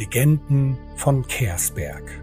Legenden von Kersberg.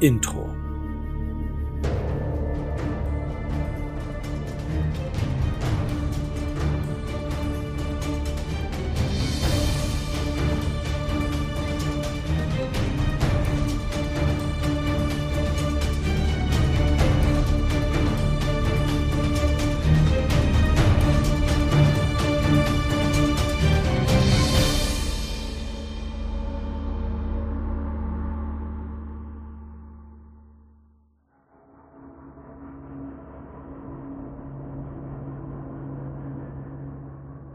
Intro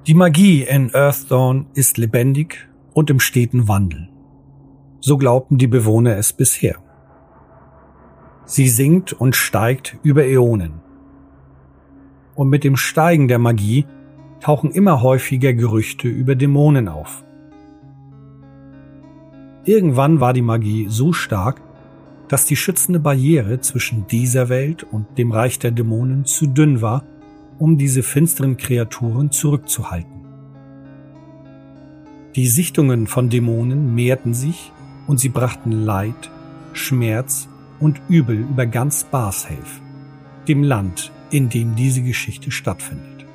Die Magie in Earthdawn ist lebendig und im steten Wandel. So glaubten die Bewohner es bisher. Sie sinkt und steigt über Äonen. Und mit dem Steigen der Magie tauchen immer häufiger Gerüchte über Dämonen auf. Irgendwann war die Magie so stark, dass die schützende Barriere zwischen dieser Welt und dem Reich der Dämonen zu dünn war um diese finsteren Kreaturen zurückzuhalten. Die Sichtungen von Dämonen mehrten sich und sie brachten Leid, Schmerz und Übel über ganz Barshafe, dem Land, in dem diese Geschichte stattfindet.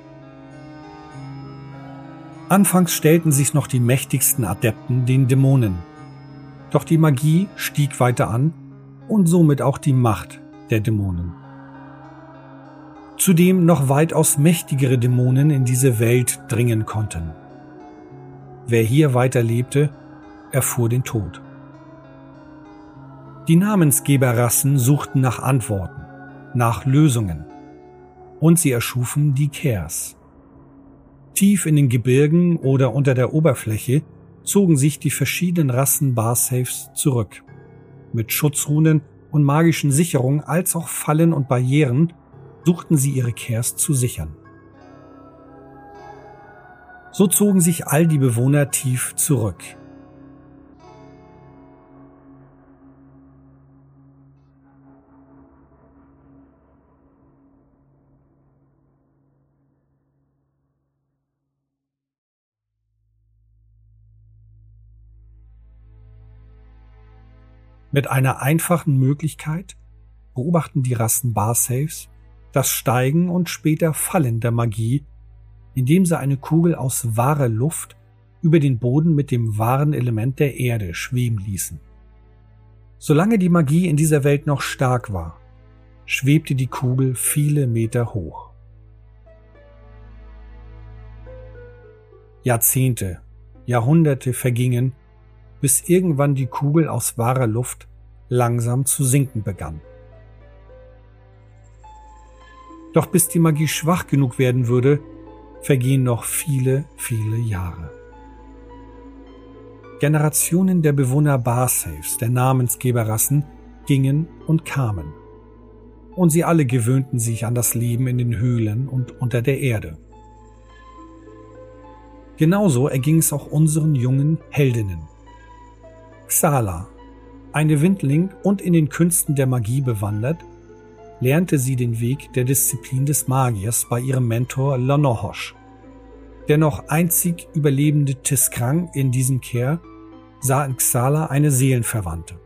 Anfangs stellten sich noch die mächtigsten Adepten den Dämonen, doch die Magie stieg weiter an und somit auch die Macht der Dämonen zudem noch weitaus mächtigere Dämonen in diese Welt dringen konnten. Wer hier weiterlebte, erfuhr den Tod. Die Namensgeberrassen suchten nach Antworten, nach Lösungen, und sie erschufen die Kers. Tief in den Gebirgen oder unter der Oberfläche zogen sich die verschiedenen Rassen Barsafes zurück. Mit Schutzrunen und magischen Sicherungen als auch Fallen und Barrieren suchten sie ihre Kers zu sichern. So zogen sich all die Bewohner tief zurück. Mit einer einfachen Möglichkeit beobachten die Rassen Barsaves, das Steigen und später Fallen der Magie, indem sie eine Kugel aus wahrer Luft über den Boden mit dem wahren Element der Erde schweben ließen. Solange die Magie in dieser Welt noch stark war, schwebte die Kugel viele Meter hoch. Jahrzehnte, Jahrhunderte vergingen, bis irgendwann die Kugel aus wahrer Luft langsam zu sinken begann. Doch bis die Magie schwach genug werden würde, vergehen noch viele, viele Jahre. Generationen der Bewohner Barsafes, der Namensgeberrassen, gingen und kamen. Und sie alle gewöhnten sich an das Leben in den Höhlen und unter der Erde. Genauso erging es auch unseren jungen Heldinnen. Xala, eine Windling und in den Künsten der Magie bewandert, lernte sie den Weg der Disziplin des Magiers bei ihrem Mentor Lonohosh. Der noch einzig überlebende Tiskrang in diesem Kehr sah in Xala eine Seelenverwandte.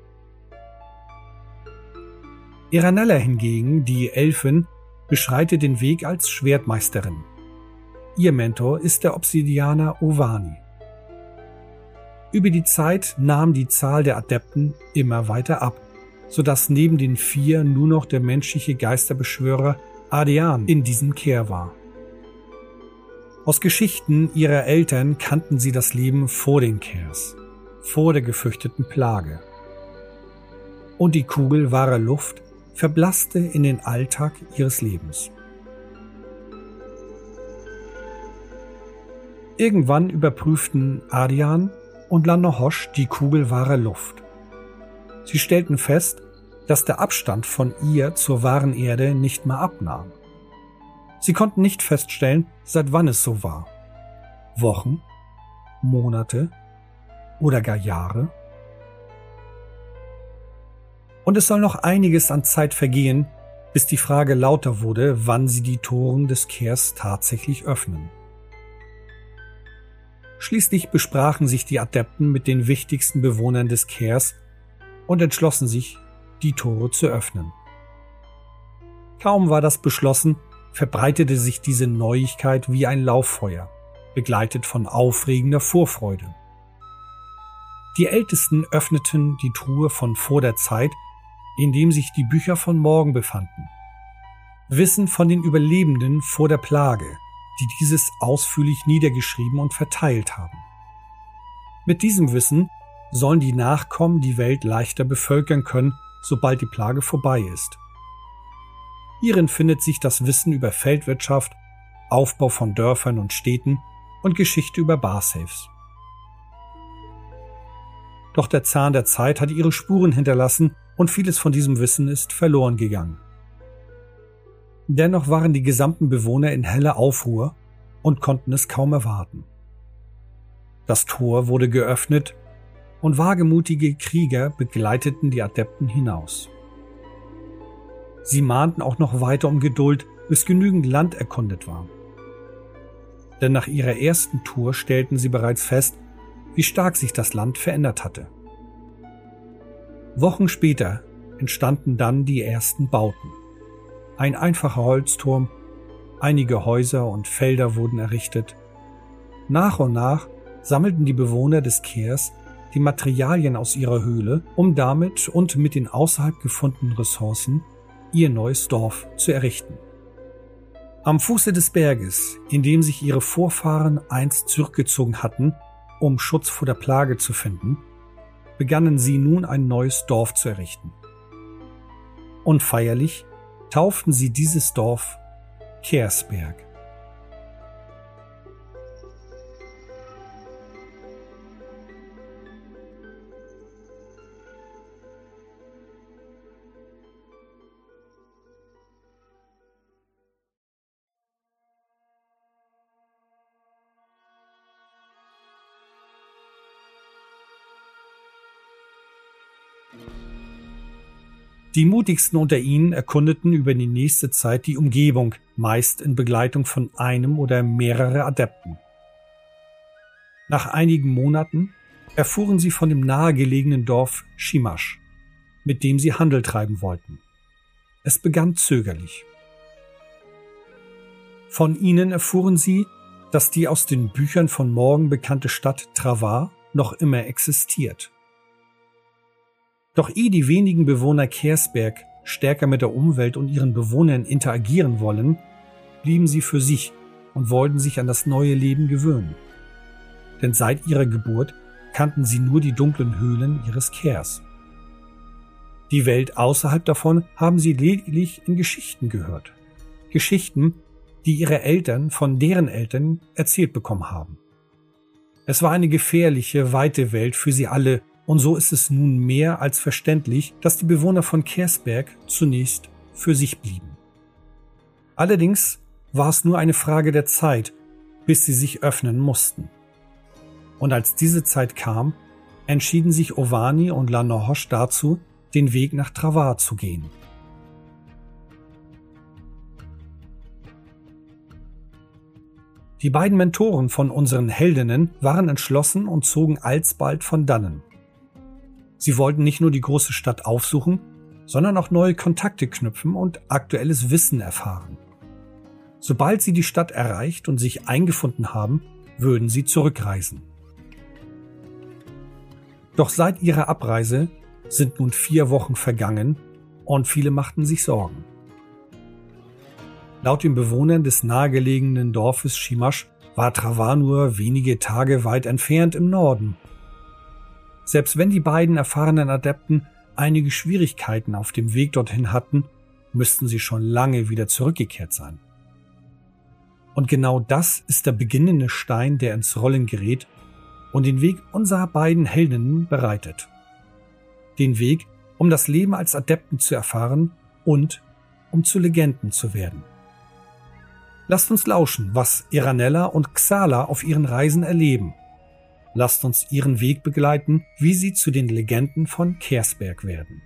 Iranella hingegen, die Elfin, beschreitet den Weg als Schwertmeisterin. Ihr Mentor ist der Obsidianer Ovani. Über die Zeit nahm die Zahl der Adepten immer weiter ab sodass neben den vier nur noch der menschliche Geisterbeschwörer Adean in diesem Kehr war. Aus Geschichten ihrer Eltern kannten sie das Leben vor den Kehrs, vor der gefürchteten Plage. Und die Kugel wahrer Luft verblasste in den Alltag ihres Lebens. Irgendwann überprüften Adian und Lanohosh die Kugel wahrer Luft. Sie stellten fest, dass der Abstand von ihr zur wahren Erde nicht mehr abnahm. Sie konnten nicht feststellen, seit wann es so war. Wochen, Monate oder gar Jahre? Und es soll noch einiges an Zeit vergehen, bis die Frage lauter wurde, wann sie die Toren des Kehrs tatsächlich öffnen. Schließlich besprachen sich die Adepten mit den wichtigsten Bewohnern des Kehrs und entschlossen sich, die Tore zu öffnen. Kaum war das beschlossen, verbreitete sich diese Neuigkeit wie ein Lauffeuer, begleitet von aufregender Vorfreude. Die Ältesten öffneten die Truhe von vor der Zeit, in dem sich die Bücher von morgen befanden. Wissen von den Überlebenden vor der Plage, die dieses ausführlich niedergeschrieben und verteilt haben. Mit diesem Wissen sollen die Nachkommen die Welt leichter bevölkern können, sobald die Plage vorbei ist. Hierin findet sich das Wissen über Feldwirtschaft, Aufbau von Dörfern und Städten und Geschichte über Barsafes. Doch der Zahn der Zeit hat ihre Spuren hinterlassen und vieles von diesem Wissen ist verloren gegangen. Dennoch waren die gesamten Bewohner in heller Aufruhr und konnten es kaum erwarten. Das Tor wurde geöffnet und wagemutige Krieger begleiteten die Adepten hinaus. Sie mahnten auch noch weiter um Geduld, bis genügend Land erkundet war. Denn nach ihrer ersten Tour stellten sie bereits fest, wie stark sich das Land verändert hatte. Wochen später entstanden dann die ersten Bauten. Ein einfacher Holzturm, einige Häuser und Felder wurden errichtet. Nach und nach sammelten die Bewohner des Kehrs die Materialien aus ihrer Höhle, um damit und mit den außerhalb gefundenen Ressourcen ihr neues Dorf zu errichten. Am Fuße des Berges, in dem sich ihre Vorfahren einst zurückgezogen hatten, um Schutz vor der Plage zu finden, begannen sie nun ein neues Dorf zu errichten. Und feierlich tauften sie dieses Dorf Kersberg. Die mutigsten unter ihnen erkundeten über die nächste Zeit die Umgebung, meist in Begleitung von einem oder mehrere Adepten. Nach einigen Monaten erfuhren sie von dem nahegelegenen Dorf Shimash, mit dem sie Handel treiben wollten. Es begann zögerlich. Von ihnen erfuhren sie, dass die aus den Büchern von morgen bekannte Stadt Travar noch immer existiert. Doch ehe die wenigen Bewohner Kersberg stärker mit der Umwelt und ihren Bewohnern interagieren wollen, blieben sie für sich und wollten sich an das neue Leben gewöhnen. Denn seit ihrer Geburt kannten sie nur die dunklen Höhlen ihres Kers. Die Welt außerhalb davon haben sie lediglich in Geschichten gehört. Geschichten, die ihre Eltern von deren Eltern erzählt bekommen haben. Es war eine gefährliche, weite Welt für sie alle und so ist es nun mehr als verständlich, dass die Bewohner von Kersberg zunächst für sich blieben. Allerdings war es nur eine Frage der Zeit, bis sie sich öffnen mussten. Und als diese Zeit kam, entschieden sich Ovani und Lanohosh dazu, den Weg nach Travar zu gehen. Die beiden Mentoren von unseren Heldinnen waren entschlossen und zogen alsbald von dannen. Sie wollten nicht nur die große Stadt aufsuchen, sondern auch neue Kontakte knüpfen und aktuelles Wissen erfahren. Sobald sie die Stadt erreicht und sich eingefunden haben, würden sie zurückreisen. Doch seit ihrer Abreise sind nun vier Wochen vergangen und viele machten sich Sorgen. Laut den Bewohnern des nahegelegenen Dorfes Shimash war Travar nur wenige Tage weit entfernt im Norden selbst wenn die beiden erfahrenen Adepten einige Schwierigkeiten auf dem Weg dorthin hatten, müssten sie schon lange wieder zurückgekehrt sein. Und genau das ist der beginnende Stein, der ins Rollen gerät und den Weg unserer beiden Heldinnen bereitet. Den Weg, um das Leben als Adepten zu erfahren und um zu Legenden zu werden. Lasst uns lauschen, was Iranella und Xala auf ihren Reisen erleben Lasst uns ihren Weg begleiten, wie sie zu den Legenden von Kersberg werden.